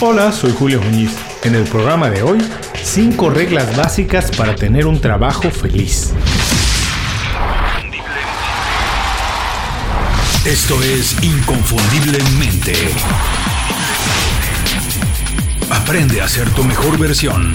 Hola, soy Julio Muñiz. En el programa de hoy, 5 reglas básicas para tener un trabajo feliz. Esto es Inconfundiblemente. Aprende a ser tu mejor versión.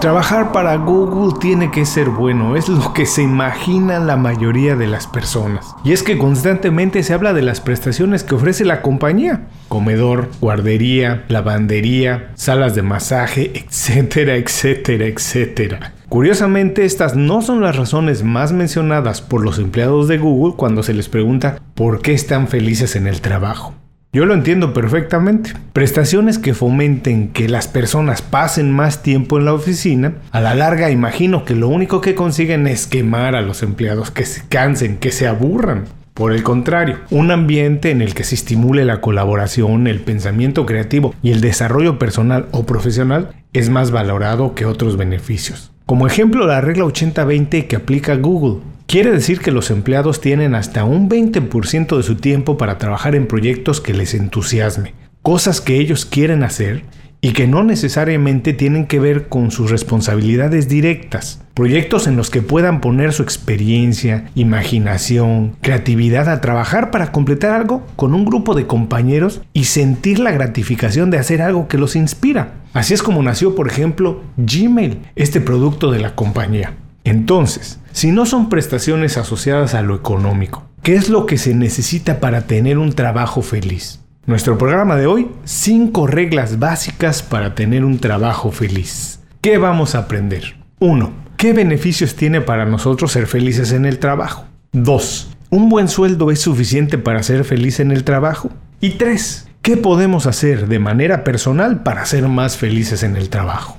Trabajar para Google tiene que ser bueno, es lo que se imagina la mayoría de las personas. Y es que constantemente se habla de las prestaciones que ofrece la compañía. Comedor, guardería, lavandería, salas de masaje, etcétera, etcétera, etcétera. Curiosamente, estas no son las razones más mencionadas por los empleados de Google cuando se les pregunta por qué están felices en el trabajo. Yo lo entiendo perfectamente. Prestaciones que fomenten que las personas pasen más tiempo en la oficina, a la larga imagino que lo único que consiguen es quemar a los empleados, que se cansen, que se aburran. Por el contrario, un ambiente en el que se estimule la colaboración, el pensamiento creativo y el desarrollo personal o profesional es más valorado que otros beneficios. Como ejemplo, la regla 80-20 que aplica Google. Quiere decir que los empleados tienen hasta un 20% de su tiempo para trabajar en proyectos que les entusiasme, cosas que ellos quieren hacer y que no necesariamente tienen que ver con sus responsabilidades directas. Proyectos en los que puedan poner su experiencia, imaginación, creatividad a trabajar para completar algo con un grupo de compañeros y sentir la gratificación de hacer algo que los inspira. Así es como nació, por ejemplo, Gmail, este producto de la compañía. Entonces, si no son prestaciones asociadas a lo económico, ¿qué es lo que se necesita para tener un trabajo feliz? Nuestro programa de hoy, 5 reglas básicas para tener un trabajo feliz. ¿Qué vamos a aprender? 1. ¿Qué beneficios tiene para nosotros ser felices en el trabajo? 2. ¿Un buen sueldo es suficiente para ser feliz en el trabajo? Y 3. ¿Qué podemos hacer de manera personal para ser más felices en el trabajo?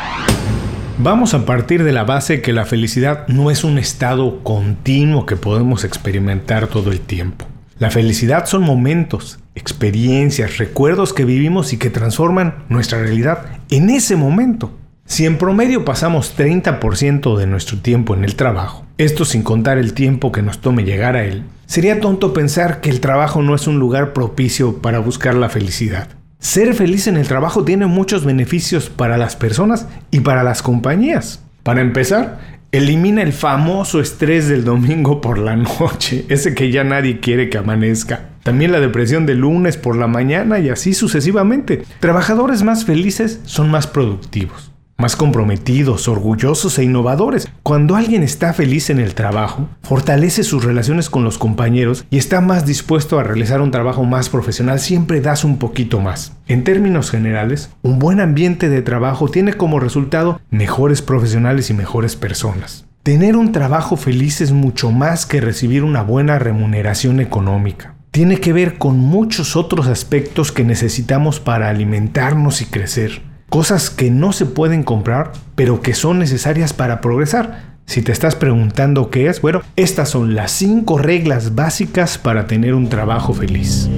Vamos a partir de la base que la felicidad no es un estado continuo que podemos experimentar todo el tiempo. La felicidad son momentos, experiencias, recuerdos que vivimos y que transforman nuestra realidad en ese momento. Si en promedio pasamos 30% de nuestro tiempo en el trabajo, esto sin contar el tiempo que nos tome llegar a él, sería tonto pensar que el trabajo no es un lugar propicio para buscar la felicidad. Ser feliz en el trabajo tiene muchos beneficios para las personas y para las compañías. Para empezar, elimina el famoso estrés del domingo por la noche, ese que ya nadie quiere que amanezca. También la depresión del lunes por la mañana y así sucesivamente. Trabajadores más felices son más productivos más comprometidos, orgullosos e innovadores. Cuando alguien está feliz en el trabajo, fortalece sus relaciones con los compañeros y está más dispuesto a realizar un trabajo más profesional, siempre das un poquito más. En términos generales, un buen ambiente de trabajo tiene como resultado mejores profesionales y mejores personas. Tener un trabajo feliz es mucho más que recibir una buena remuneración económica. Tiene que ver con muchos otros aspectos que necesitamos para alimentarnos y crecer cosas que no se pueden comprar, pero que son necesarias para progresar. Si te estás preguntando qué es, bueno, estas son las 5 reglas básicas para tener un trabajo feliz.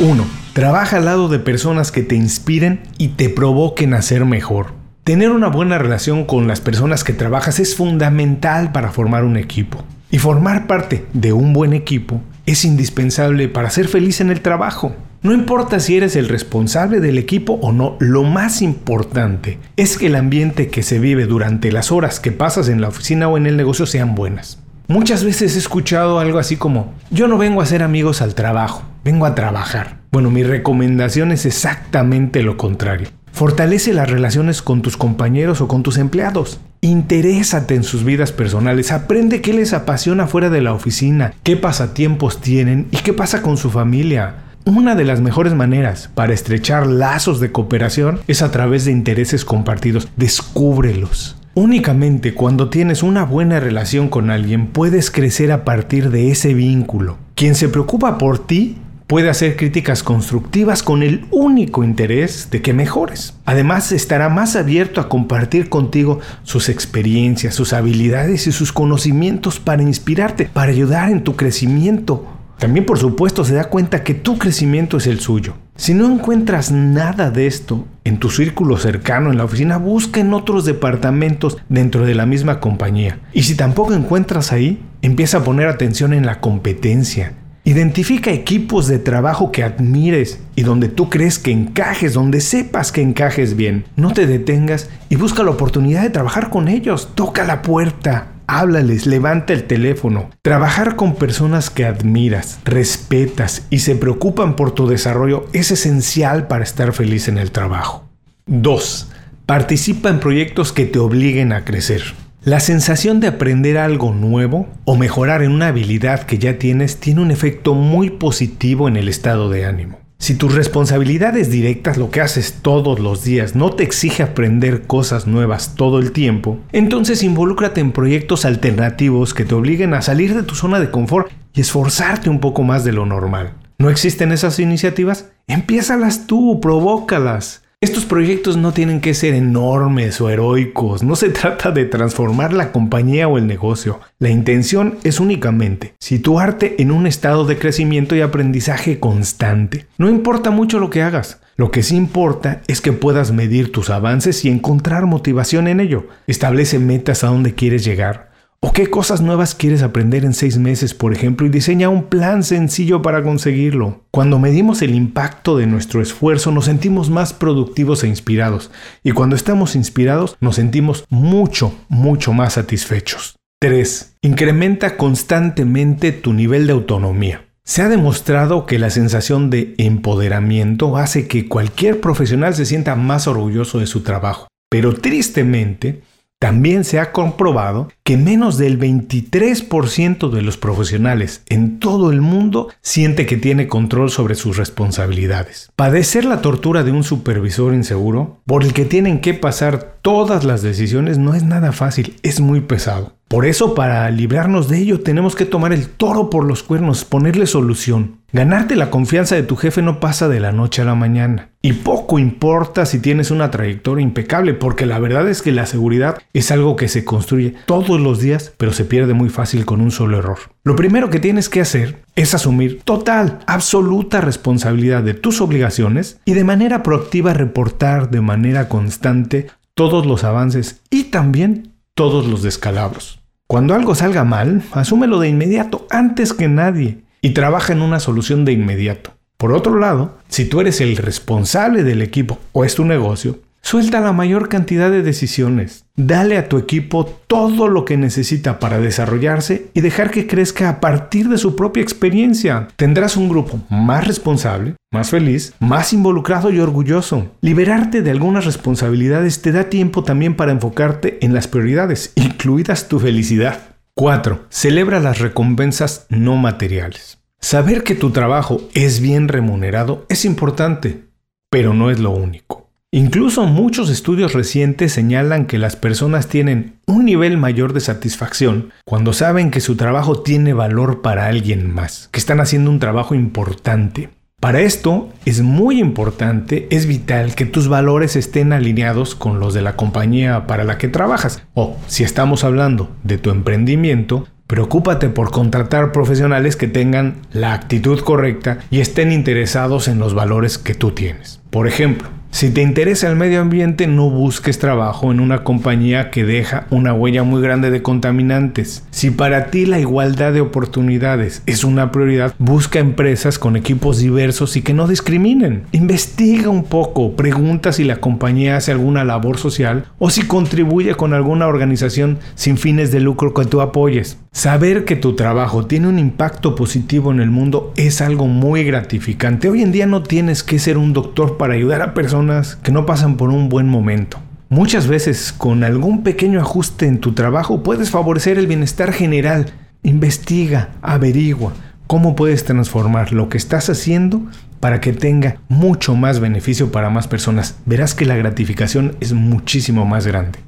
1. Trabaja al lado de personas que te inspiren y te provoquen a ser mejor. Tener una buena relación con las personas que trabajas es fundamental para formar un equipo. Y formar parte de un buen equipo es indispensable para ser feliz en el trabajo. No importa si eres el responsable del equipo o no, lo más importante es que el ambiente que se vive durante las horas que pasas en la oficina o en el negocio sean buenas. Muchas veces he escuchado algo así como, yo no vengo a hacer amigos al trabajo, vengo a trabajar. Bueno, mi recomendación es exactamente lo contrario. Fortalece las relaciones con tus compañeros o con tus empleados. Interésate en sus vidas personales, aprende qué les apasiona fuera de la oficina, qué pasatiempos tienen y qué pasa con su familia. Una de las mejores maneras para estrechar lazos de cooperación es a través de intereses compartidos. Descúbrelos. Únicamente cuando tienes una buena relación con alguien puedes crecer a partir de ese vínculo. Quien se preocupa por ti Puede hacer críticas constructivas con el único interés de que mejores. Además, estará más abierto a compartir contigo sus experiencias, sus habilidades y sus conocimientos para inspirarte, para ayudar en tu crecimiento. También, por supuesto, se da cuenta que tu crecimiento es el suyo. Si no encuentras nada de esto en tu círculo cercano en la oficina, busca en otros departamentos dentro de la misma compañía. Y si tampoco encuentras ahí, empieza a poner atención en la competencia. Identifica equipos de trabajo que admires y donde tú crees que encajes, donde sepas que encajes bien. No te detengas y busca la oportunidad de trabajar con ellos. Toca la puerta, háblales, levanta el teléfono. Trabajar con personas que admiras, respetas y se preocupan por tu desarrollo es esencial para estar feliz en el trabajo. 2. Participa en proyectos que te obliguen a crecer. La sensación de aprender algo nuevo o mejorar en una habilidad que ya tienes tiene un efecto muy positivo en el estado de ánimo. Si tus responsabilidades directas, lo que haces todos los días, no te exige aprender cosas nuevas todo el tiempo, entonces involúcrate en proyectos alternativos que te obliguen a salir de tu zona de confort y esforzarte un poco más de lo normal. ¿No existen esas iniciativas? Empiézalas tú, provócalas. Estos proyectos no tienen que ser enormes o heroicos, no se trata de transformar la compañía o el negocio. La intención es únicamente situarte en un estado de crecimiento y aprendizaje constante. No importa mucho lo que hagas, lo que sí importa es que puedas medir tus avances y encontrar motivación en ello. Establece metas a donde quieres llegar. ¿O qué cosas nuevas quieres aprender en seis meses, por ejemplo, y diseña un plan sencillo para conseguirlo? Cuando medimos el impacto de nuestro esfuerzo nos sentimos más productivos e inspirados, y cuando estamos inspirados nos sentimos mucho, mucho más satisfechos. 3. Incrementa constantemente tu nivel de autonomía. Se ha demostrado que la sensación de empoderamiento hace que cualquier profesional se sienta más orgulloso de su trabajo. Pero tristemente, también se ha comprobado que menos del 23% de los profesionales en todo el mundo siente que tiene control sobre sus responsabilidades. Padecer la tortura de un supervisor inseguro, por el que tienen que pasar todas las decisiones, no es nada fácil, es muy pesado. Por eso, para librarnos de ello, tenemos que tomar el toro por los cuernos, ponerle solución. Ganarte la confianza de tu jefe no pasa de la noche a la mañana. Y poco importa si tienes una trayectoria impecable, porque la verdad es que la seguridad es algo que se construye todos los días, pero se pierde muy fácil con un solo error. Lo primero que tienes que hacer es asumir total, absoluta responsabilidad de tus obligaciones y de manera proactiva reportar de manera constante todos los avances y también todos los descalabros. Cuando algo salga mal, asúmelo de inmediato, antes que nadie, y trabaja en una solución de inmediato. Por otro lado, si tú eres el responsable del equipo o es tu negocio, Suelta la mayor cantidad de decisiones. Dale a tu equipo todo lo que necesita para desarrollarse y dejar que crezca a partir de su propia experiencia. Tendrás un grupo más responsable, más feliz, más involucrado y orgulloso. Liberarte de algunas responsabilidades te da tiempo también para enfocarte en las prioridades, incluidas tu felicidad. 4. Celebra las recompensas no materiales. Saber que tu trabajo es bien remunerado es importante, pero no es lo único. Incluso muchos estudios recientes señalan que las personas tienen un nivel mayor de satisfacción cuando saben que su trabajo tiene valor para alguien más, que están haciendo un trabajo importante. Para esto es muy importante, es vital que tus valores estén alineados con los de la compañía para la que trabajas. O si estamos hablando de tu emprendimiento, Preocúpate por contratar profesionales que tengan la actitud correcta y estén interesados en los valores que tú tienes. Por ejemplo, si te interesa el medio ambiente, no busques trabajo en una compañía que deja una huella muy grande de contaminantes. Si para ti la igualdad de oportunidades es una prioridad, busca empresas con equipos diversos y que no discriminen. Investiga un poco, pregunta si la compañía hace alguna labor social o si contribuye con alguna organización sin fines de lucro que tú apoyes. Saber que tu trabajo tiene un impacto positivo en el mundo es algo muy gratificante. Hoy en día no tienes que ser un doctor para ayudar a personas que no pasan por un buen momento. Muchas veces con algún pequeño ajuste en tu trabajo puedes favorecer el bienestar general. Investiga, averigua cómo puedes transformar lo que estás haciendo para que tenga mucho más beneficio para más personas. Verás que la gratificación es muchísimo más grande.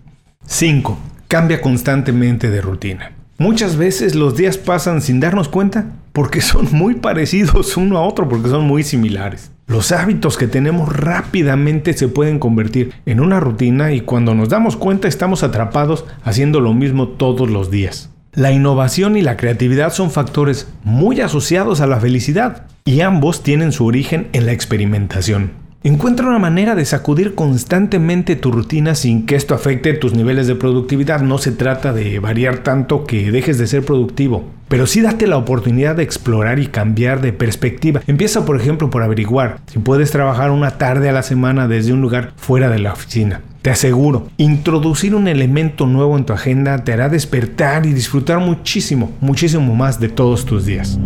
5. Cambia constantemente de rutina. Muchas veces los días pasan sin darnos cuenta porque son muy parecidos uno a otro, porque son muy similares. Los hábitos que tenemos rápidamente se pueden convertir en una rutina y cuando nos damos cuenta estamos atrapados haciendo lo mismo todos los días. La innovación y la creatividad son factores muy asociados a la felicidad y ambos tienen su origen en la experimentación. Encuentra una manera de sacudir constantemente tu rutina sin que esto afecte tus niveles de productividad. No se trata de variar tanto que dejes de ser productivo, pero sí date la oportunidad de explorar y cambiar de perspectiva. Empieza por ejemplo por averiguar si puedes trabajar una tarde a la semana desde un lugar fuera de la oficina. Te aseguro, introducir un elemento nuevo en tu agenda te hará despertar y disfrutar muchísimo, muchísimo más de todos tus días.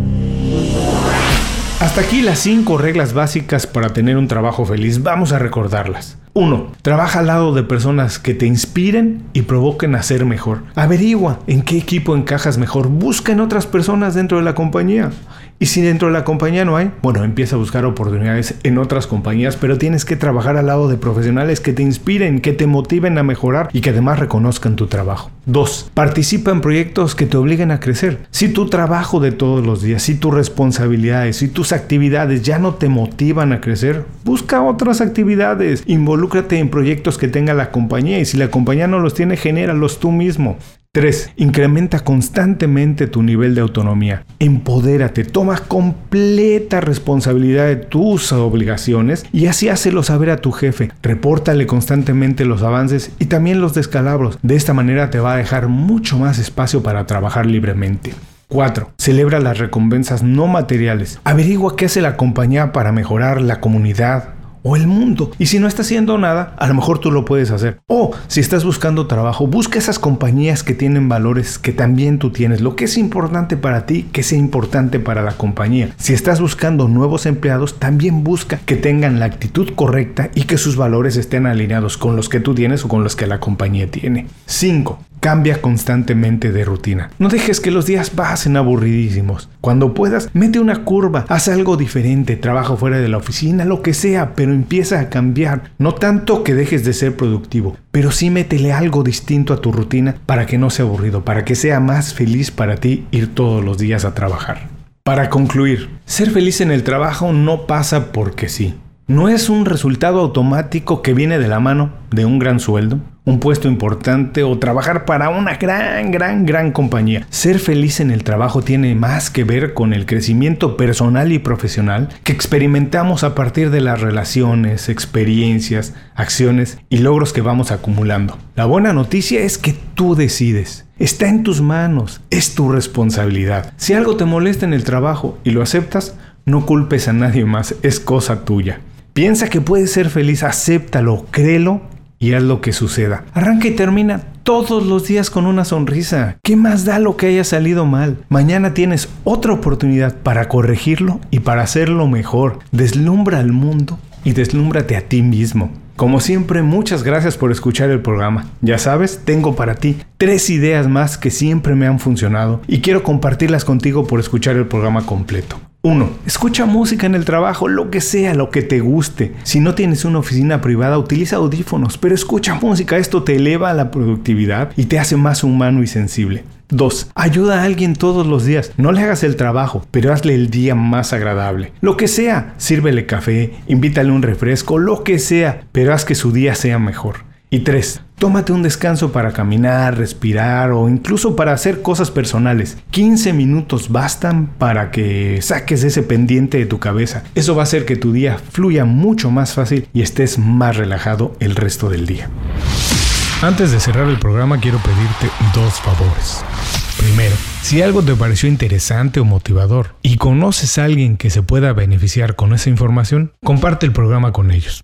Hasta aquí las 5 reglas básicas para tener un trabajo feliz. Vamos a recordarlas. 1. Trabaja al lado de personas que te inspiren y provoquen a ser mejor. Averigua en qué equipo encajas mejor. Busca en otras personas dentro de la compañía. Y si dentro de la compañía no hay, bueno, empieza a buscar oportunidades en otras compañías, pero tienes que trabajar al lado de profesionales que te inspiren, que te motiven a mejorar y que además reconozcan tu trabajo. 2. Participa en proyectos que te obliguen a crecer. Si tu trabajo de todos los días, si tus responsabilidades, si tus actividades ya no te motivan a crecer, busca otras actividades. Involúcrate en proyectos que tenga la compañía y si la compañía no los tiene, genéralos tú mismo. 3. Incrementa constantemente tu nivel de autonomía. Empodérate, toma completa responsabilidad de tus obligaciones y así hácelo saber a tu jefe. Repórtale constantemente los avances y también los descalabros. De esta manera te va a dejar mucho más espacio para trabajar libremente. 4. Celebra las recompensas no materiales. Averigua qué hace la compañía para mejorar la comunidad, o el mundo. Y si no está haciendo nada, a lo mejor tú lo puedes hacer. O si estás buscando trabajo, busca esas compañías que tienen valores que también tú tienes. Lo que es importante para ti, que sea importante para la compañía. Si estás buscando nuevos empleados, también busca que tengan la actitud correcta y que sus valores estén alineados con los que tú tienes o con los que la compañía tiene. 5. Cambia constantemente de rutina. No dejes que los días pasen aburridísimos. Cuando puedas, mete una curva, haz algo diferente, trabaja fuera de la oficina, lo que sea, pero empieza a cambiar. No tanto que dejes de ser productivo, pero sí métele algo distinto a tu rutina para que no sea aburrido, para que sea más feliz para ti ir todos los días a trabajar. Para concluir, ser feliz en el trabajo no pasa porque sí. No es un resultado automático que viene de la mano de un gran sueldo, un puesto importante o trabajar para una gran, gran, gran compañía. Ser feliz en el trabajo tiene más que ver con el crecimiento personal y profesional que experimentamos a partir de las relaciones, experiencias, acciones y logros que vamos acumulando. La buena noticia es que tú decides. Está en tus manos, es tu responsabilidad. Si algo te molesta en el trabajo y lo aceptas, no culpes a nadie más, es cosa tuya. Piensa que puedes ser feliz, acéptalo, créelo y haz lo que suceda. Arranca y termina todos los días con una sonrisa. ¿Qué más da lo que haya salido mal? Mañana tienes otra oportunidad para corregirlo y para hacerlo mejor. Deslumbra al mundo y deslúmbrate a ti mismo. Como siempre, muchas gracias por escuchar el programa. Ya sabes, tengo para ti tres ideas más que siempre me han funcionado y quiero compartirlas contigo por escuchar el programa completo. 1. Escucha música en el trabajo, lo que sea, lo que te guste. Si no tienes una oficina privada, utiliza audífonos, pero escucha música, esto te eleva la productividad y te hace más humano y sensible. 2. Ayuda a alguien todos los días. No le hagas el trabajo, pero hazle el día más agradable. Lo que sea, sírvele café, invítale un refresco, lo que sea, pero haz que su día sea mejor. Y 3. Tómate un descanso para caminar, respirar o incluso para hacer cosas personales. 15 minutos bastan para que saques ese pendiente de tu cabeza. Eso va a hacer que tu día fluya mucho más fácil y estés más relajado el resto del día. Antes de cerrar el programa quiero pedirte dos favores. Primero, si algo te pareció interesante o motivador y conoces a alguien que se pueda beneficiar con esa información, comparte el programa con ellos.